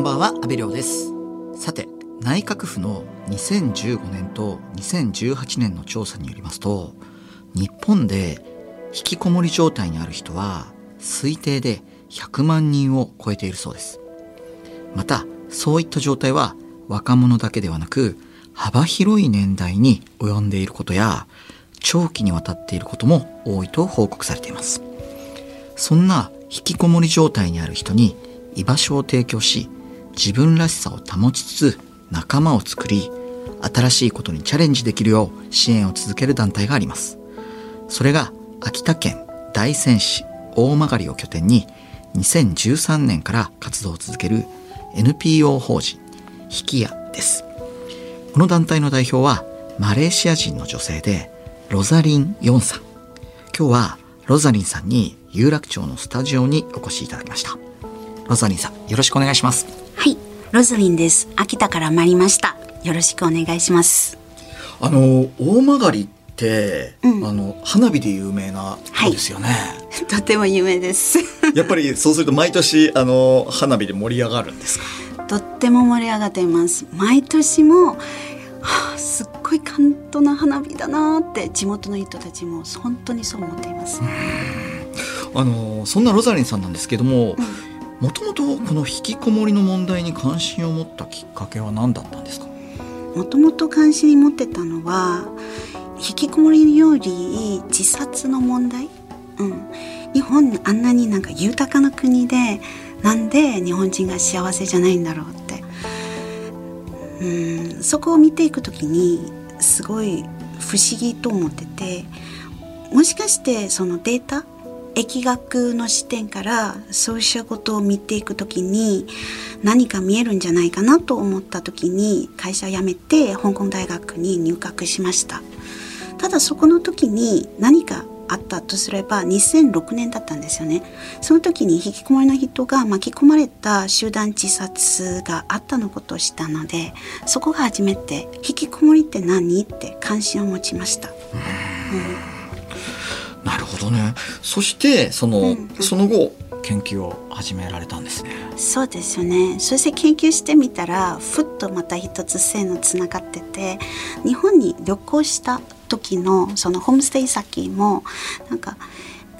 んばんは阿部亮です。さて内閣府の2015年と2018年の調査によりますと日本で引きこもり状態にある人は推定で100万人を超えているそうです。またそういった状態は若者だけではなく幅広い年代に及んでいることや長期にわたっていることも多いと報告されています。そんな引きこもり状態にある人に居場所を提供し自分らしさを保ちつつ仲間を作り新しいことにチャレンジできるよう支援を続ける団体があります。それが秋田県大仙市大曲を拠点に2013年から活動を続ける NPO 法人引き屋です。この団体の代表はマレーシア人の女性でロザリン・ヨンさん。今日はロザリンさんに有楽町のスタジオにお越しいただきました。ロザリンさんよろしくお願いします。ロザリンです。秋田から参りました。よろしくお願いします。あの大曲って、うん、あの花火で有名なとこですよね、はい、とても有名です。やっぱりそうすると毎年あの花火で盛り上がるんですか？とっても盛り上がっています。毎年もはあ、すっごい簡単な花火だなって地元の人たちも本当にそう思っています。あのそんなロザリンさんなんですけども、もともとこの引きこもりの問題に関心を持ったきっかけは何だったんですか？もともと関心に持ってたのは引きこもりより自殺の問題？うん、日本あんなになんか豊かな国でなんで日本人が幸せじゃないんだろうって。うんそこを見ていくときにすごい不思議と思っててもしかしてそのデータ疫学の視点からそうしたことを見ていくときに何か見えるんじゃないかなと思ったときに会社を辞めて香港大学に入学しました。ただそこの時に何かあったとすれば2006年だったんですよね。その時に引きこもりの人が巻き込まれた集団自殺があったのことを知ったのでそこが初めて引きこもりって何？って関心を持ちました、うん、なるほどね。そしてその、うん、その後研究を始められたんですね。そうですよね。そして研究してみたらふっとまた一つ線のつながってて日本に旅行した時のそのホームステイ先もなんか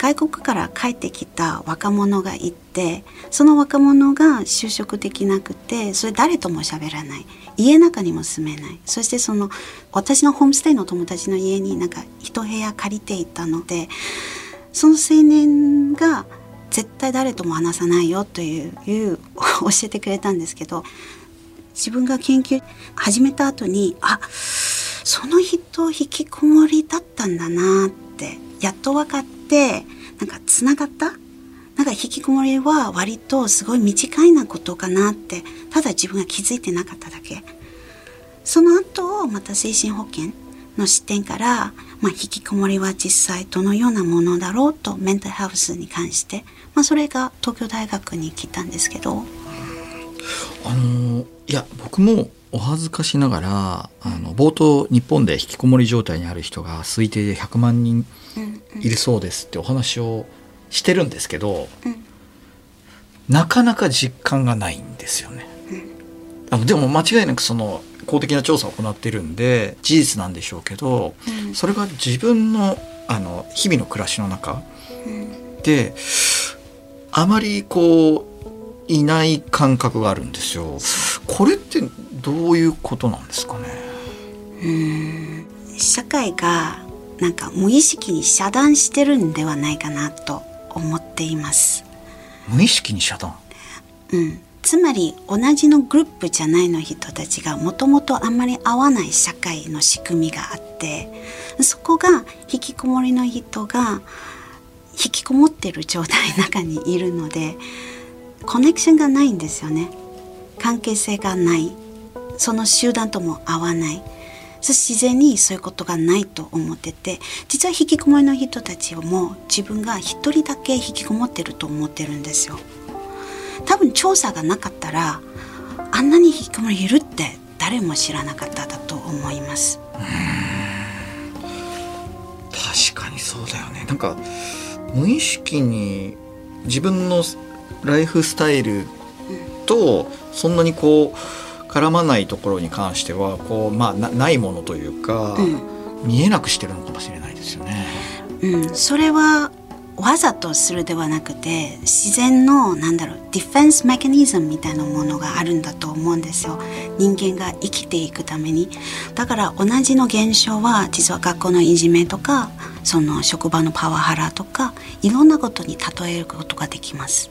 外国から帰ってきた若者がいてその若者が就職できなくてそれ誰とも喋らない。家の中にも住めない。そしてその私のホームステイの友達の家になんか一部屋借りていたのでその青年が絶対誰とも話さないよといういう教えてくれたんですけど自分が研究始めた後にあその人引きこもりだったんだなってやっと分かってなんかつながった？なんか引きこもりは割とすごい短いなことかなってただ自分が気づいてなかっただけその後また精神保健の視点から、まあ、引きこもりは実際どのようなものだろうとメンタルヘルスに関して、まあ、それが東京大学に来たんですけど。あのいや僕もお恥ずかしながらあの冒頭日本で引きこもり状態にある人が推定で100万人いるそうですってお話をしてるんですけど、なかなか実感がないんですよね。あのでも間違いなくその公的な調査を行ってるんで事実なんでしょうけど、それが自分のあの日々の暮らしの中で、あまりこういない感覚があるんですよ。これってどういうことなんですかね？うん社会がなんか無意識に遮断してるんではないかなと思っています。無意識に遮断？うん。つまり同じのグループじゃないの人たちがもともとあんまり合わない社会の仕組みがあってそこが引きこもりの人が引きこもってる状態の中にいるのでコネクションがないんですよね関係性がない。その集団とも合わない。自然にそういうことがないと思ってて実は引きこもりの人たちも自分が一人だけ引きこもってると思ってるんですよ。多分調査がなかったらあんなに引きこもりいるって誰も知らなかっただと思います。確かにそうだよね。なんか無意識に自分のライフスタイルとそんなにこう絡まないところに関してはこう、まあ、なないものというか、うん、見えなくしてるのかもしれないですよね。うん、それはわざとするではなくて自然のなんだろうディフェンスメカニズムみたいなものがあるんだと思うんですよ。人間が生きていくために。だから同じの現象は実は学校のいじめとかその職場のパワハラとかいろんなことに例えることができます。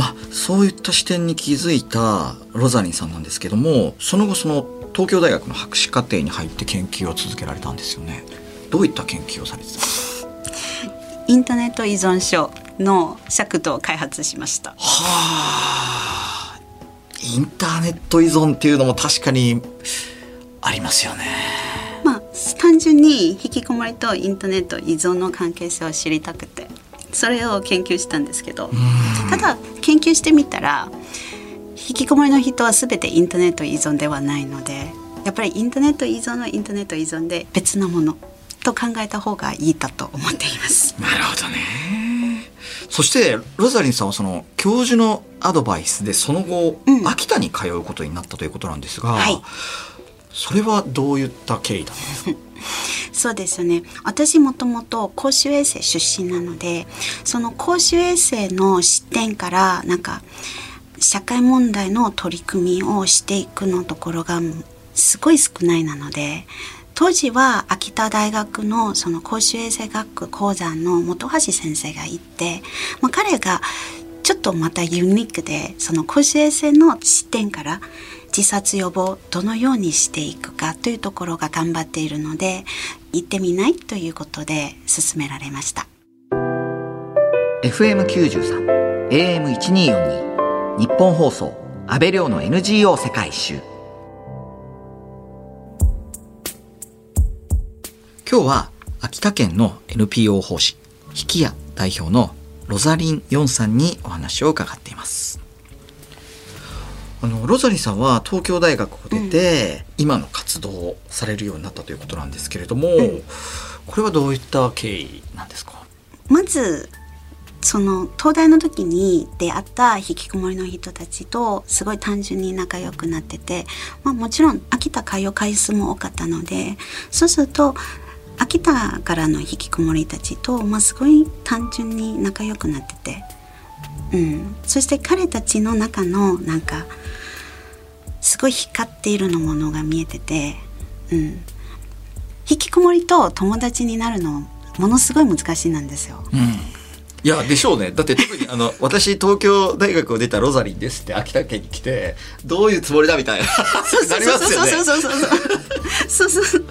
まあそういった視点に気づいたロザリンさんなんですけどもその後その東京大学の博士課程に入って研究を続けられたんですよね。どういった研究をされてたんですか？インターネット依存症の尺度を開発しました。はあ、インターネット依存っていうのも確かにありますよね。まあ単純に引きこもりとインターネット依存の関係性を知りたくてそれを研究したんですけどただ研究してみたら引きこもりの人は全てインターネット依存ではないのでやっぱりインターネット依存のインターネット依存で別のものと考えた方がいいだと思っています。なるほどね。そしてロザリンさんはその教授のアドバイスでその後、うん、秋田に通うことになったということなんですが、はい、それはどういった経緯だ？そうですね。私もともと公衆衛生出身なのでその公衆衛生の視点からなんか社会問題の取り組みをしていくのところがすごい少ないなので当時は秋田大学のその公衆衛生学区講座の本橋先生がいて、まあ、彼がちょっとまたユニークでその公衆衛生の視点から自殺予防どのようにしていくかというところが頑張っているので行ってみないということで進められました。FM93 AM1242 日本放送安倍亮の NGO 世界一周。今日は秋田県の NPO 法師引き屋代表のロザリン・ヨンさんにお話を伺っています。あのロザリンさんは東京大学を出て、うん、今の活動をされるようになったということなんですけれども、うん、これはどういった経緯なんですか？まずその東大の時に出会った引きこもりの人たちとすごい単純に仲良くなってて、まあ、もちろん秋田通う回数も多かったのでそうすると秋田からの引きこもりたちと、まあ、すごい単純に仲良くなってて、うん、そして彼たちの中のなんかすごい光っているのものが見えてて、うん、引きこもりと友達になるのものすごい難しいなんですよ。うん。いやでしょうねだって特にあの 私東京大学を出たロザリンですって秋田県に来てどういうつもりだみたいななりますよね。そうそうそうそうそうそう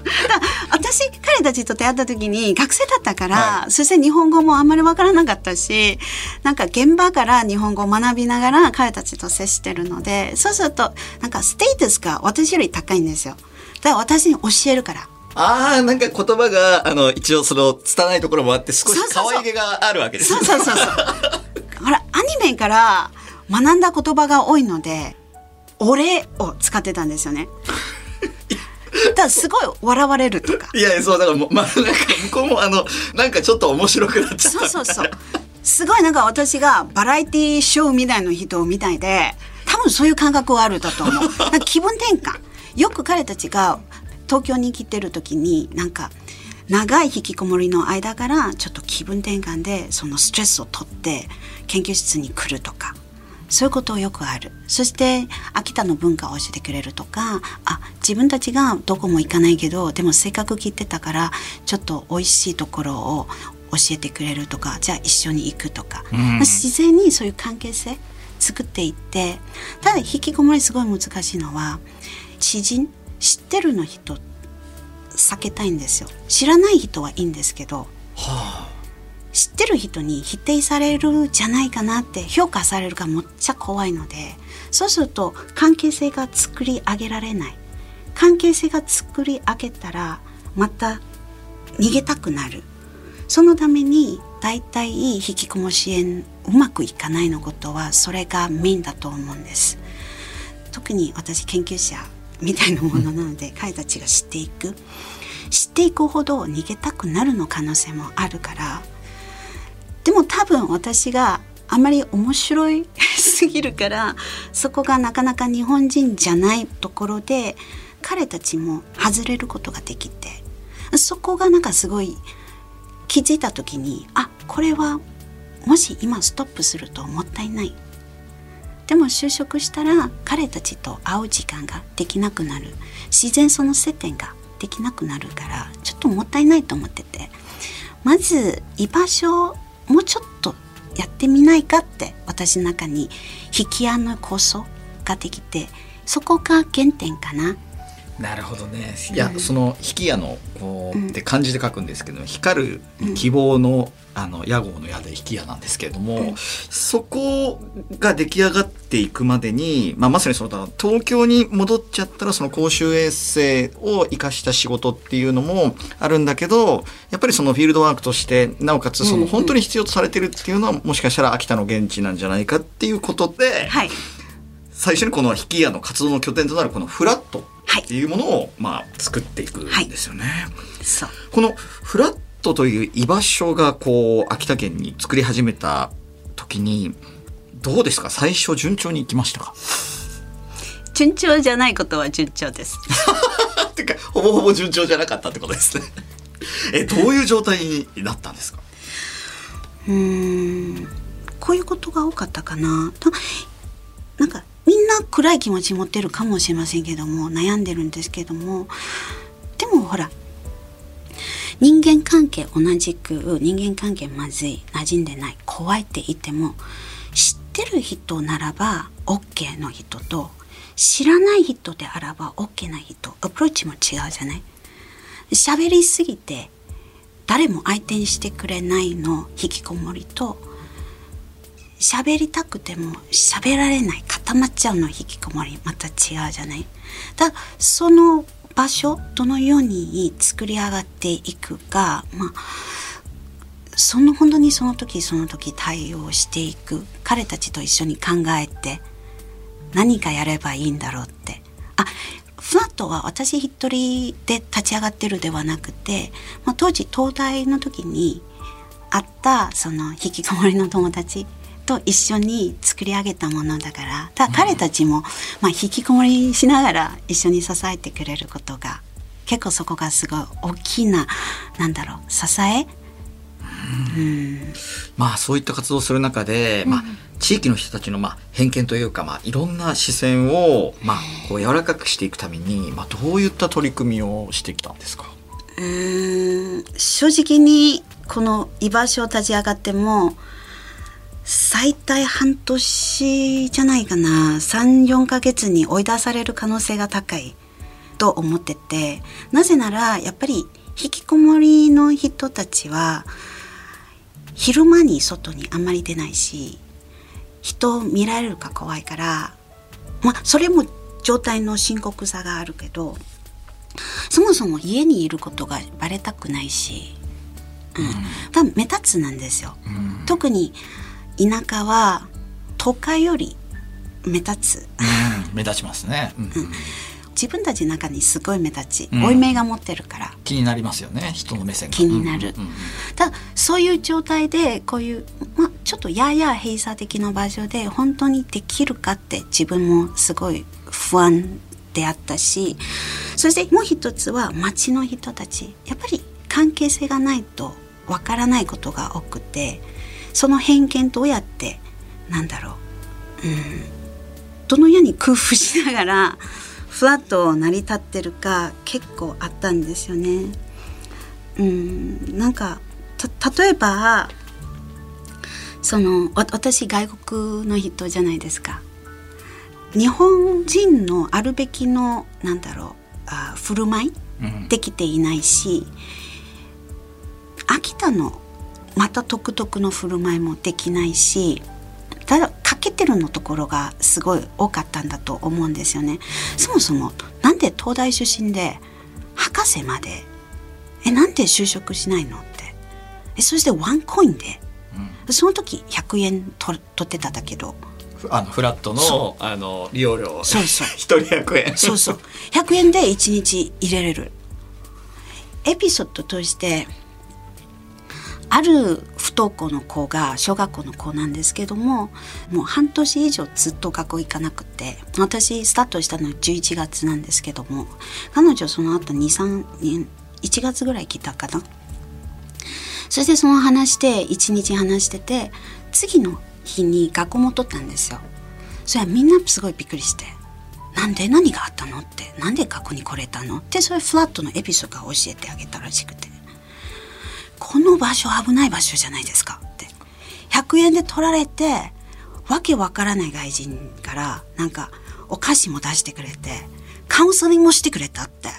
私彼たちと出会った時に学生だったから、はい、そして日本語もあんまりわからなかったしなんか現場から日本語を学びながら彼たちと接してるのでそうするとなんかステータスが私より高いんですよ。だから私に教えるから。ああ、なんか言葉が、あの、一応その、拙いところもあって、少し可愛げがあるわけですそうそうそうそう。ほら、アニメから学んだ言葉が多いので、俺を使ってたんですよね。だからすごい笑われるとか。いやそう、だからもう、まあ、なんか向こうもあの、なんかちょっと面白くなっちゃった。そうそうそう。すごいなんか私がバラエティーショーみたいな人みたいで、多分そういう感覚はあるだと思う。気分転換。よく彼たちが東京に来てる時になんか長い引きこもりの間からちょっと気分転換でそのストレスを取って研究室に来るとかそういうことよくある。そして秋田の文化を教えてくれるとかあ自分たちがどこも行かないけどでもせっかく来てたからちょっと美味しいところを教えてくれるとかじゃあ一緒に行くとか、うん、自然にそういう関係性作っていってただ引きこもりすごい難しいのは知人知ってるの人避けたいんですよ。知らない人はいいんですけど、はあ、知ってる人に否定されるじゃないかなって評価されるかめっちゃ怖いのでそうすると関係性が作り上げられない。関係性が作り上げたらまた逃げたくなる。そのために大体引きこも支援うまくいかないのことはそれがメインだと思うんです。特に私研究者みたいなものなので彼たちが知っていく。知っていくほど逃げたくなるの可能性もあるから。でも多分私があまり面白いすぎるからそこがなかなか日本人じゃないところで彼たちも外れることができてそこがなんかすごい気づいた時にあこれはもし今ストップするともったいない。でも就職したら彼たちと会う時間ができなくなる。自然その接点ができなくなるからちょっともったいないと思ってて。まず居場所をもうちょっとやってみないかって私の中に引き合の構想ができてそこが原点かな。なるほどね。いや、うん、その引き矢のこうって漢字で書くんですけど、光る希望の、あの屋号の矢で引き矢なんですけれども、うん、そこが出来上がっていくまでに、まあ、まさにその東京に戻っちゃったらその公衆衛生を生かした仕事っていうのもあるんだけどやっぱりそのフィールドワークとしてなおかつその本当に必要とされてるっていうのは、もしかしたら秋田の現地なんじゃないかっていうことで、はい、最初にこの引き矢の活動の拠点となるこのフラットっていうものを、まあ、作っていくんですよね。はい、このフラットという居場所がこう秋田県に作り始めた時にどうですか？最初順調にいきましたか？順調じゃないことは順調です。てかほぼほぼ順調じゃなかったってことですね。えどういう状態になったんですか？うんこういうことが多かったかな。暗い気持ち持ってるかもしれませんけども悩んでるんですけどもでもほら人間関係同じく人間関係まずい馴染んでない怖いって言っても知ってる人ならば OK の人と知らない人であらば OK な人アプローチも違うじゃない？喋りすぎて誰も相手にしてくれないの引きこもりと喋りたくても喋られない固まっちゃうの引きこもりまた違うじゃない？だその場所どのように作り上がっていくかまあその本当にその時その時対応していく。彼たちと一緒に考えて何かやればいいんだろうって。あフラットは私一人で立ち上がってるではなくて、まあ、当時東大の時に会ったその引きこもりの友達と一緒に作り上げたものだからだ彼たちも、まあ、引きこもりしながら一緒に支えてくれることが結構そこがすごい大きななんだろう支え？うん、まあそういった活動をする中で、まあ、地域の人たちのまあ偏見というか、まあ、いろんな視線を、まあ、こう柔らかくしていくために、まあ、どういった取り組みをしてきたんですか？うん。正直にこの居場所を立ち上がっても最大半年じゃないかな。34ヶ月に追い出される可能性が高い。と思ってて。なぜならやっぱり引きこもりの人たちは昼間に外にあんまり出ないし人を見られるか怖いからまあそれも状態の深刻さがあるけどそもそも家にいることがバレたくないし、うん、目立つなんですよ。うん、特に田舎は都会より目立つ、うん、目立ちますね、うん、自分たちの中にすごい目立ち、負い目が持ってるから。気になりますよね人の目線気になる、うんうん、だそういう状態でこういう、まあ、ちょっとやや閉鎖的な場所で本当にできるかって自分もすごい不安であったしそしてもう一つは町の人たち。やっぱり関係性がないとわからないことが多くてその偏見どうやってなんだろう、うん、どのように工夫しながらふわっと成り立ってるか結構あったんですよね。うん、なんか例えばその私外国の人じゃないですか。日本人のあるべきのなんだろうあ振る舞い、できていないし秋田のまた独特の振る舞いもできないしただ欠けてるのところがすごい多かったんだと思うんですよね。そもそもなんで東大出身で博士までえなんで就職しないのって。えそしてワンコインで、うん、その時100円と取ってただけど。あのフラットのあの利用料そうそう。一人100円。そうそう。100円で1日入れれる。エピソードとしてある不登校の子が小学校の子なんですけどももう半年以上ずっと学校行かなくて私スタートしたのは11月なんですけども彼女その後23年1月ぐらい来たかな。そしてその話で1日話してて次の日に学校も取ったんですよ。それはみんなすごいびっくりしてなんで何があったのってなんで学校に来れたのってそれフラットのエピソードが教えてあげたらしくて。この場所危ない場所じゃないですかって。100円で取られてわけわからない外人からなんかお菓子も出してくれてカウンセリングもしてくれたって。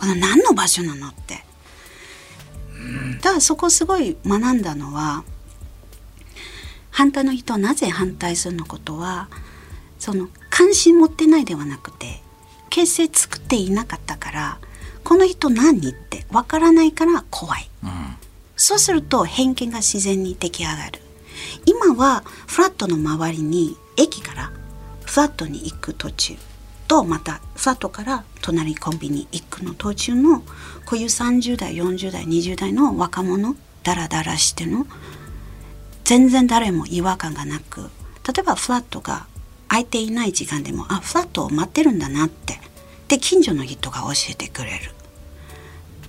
この何の場所なのって。ただそこすごい学んだのは反対の人はなぜ反対するのことはその関心持ってないではなくて形成作っていなかったからこの人何？ってわからないから怖い、うん、そうすると偏見が自然に出来上がる。今はフラットの周りに駅からフラットに行く途中とまたフラットから隣コンビニ行くの途中のこういう30代40代20代の若者ダラダラしての全然誰も違和感がなく例えばフラットが空いていない時間でもあフラットを待ってるんだなってで近所の人が教えてくれる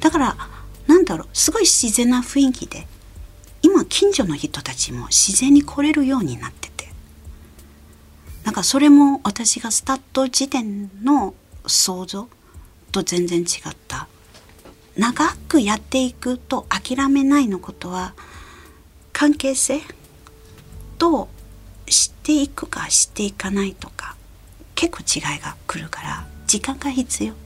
だからなんだろうすごい自然な雰囲気で今近所の人たちも自然に来れるようになっててなんかそれも私がスタート時点の想像と全然違った長くやっていくと諦めないのことは関係性と知っていくか知っていかないとか結構違いが来るから時間が必要。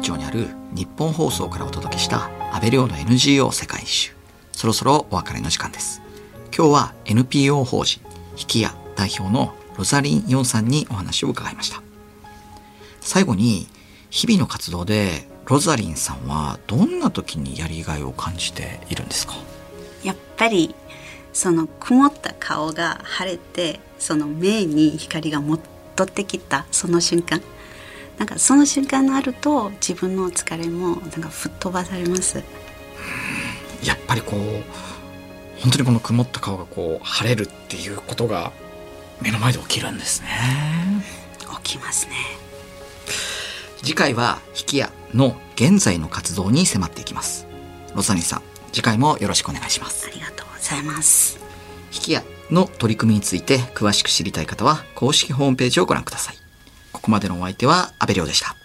楽町にある日本放送からお届けした安倍亮の NGO 世界一周。そろそろお別れの時間です。今日は NPO 法人引き屋代表のロザリン・ヨンさんにお話を伺いました。最後に日々の活動でロザリンさんはどんな時にやりがいを感じているんですか？やっぱりその曇った顔が晴れてその目に光が戻ってきたその瞬間。なんかその瞬間があると自分の疲れもなんか吹っ飛ばされます。やっぱりこう本当にこの曇った顔がこう晴れるっていうことが目の前で起きるんですね。起きますね。次回は引き屋の現在の活動に迫っていきます。ロサニさん次回もよろしくお願いします。ありがとうございます。引き屋の取り組みについて詳しく知りたい方は公式ホームページをご覧くださいここまでのお相手は阿部亮でした。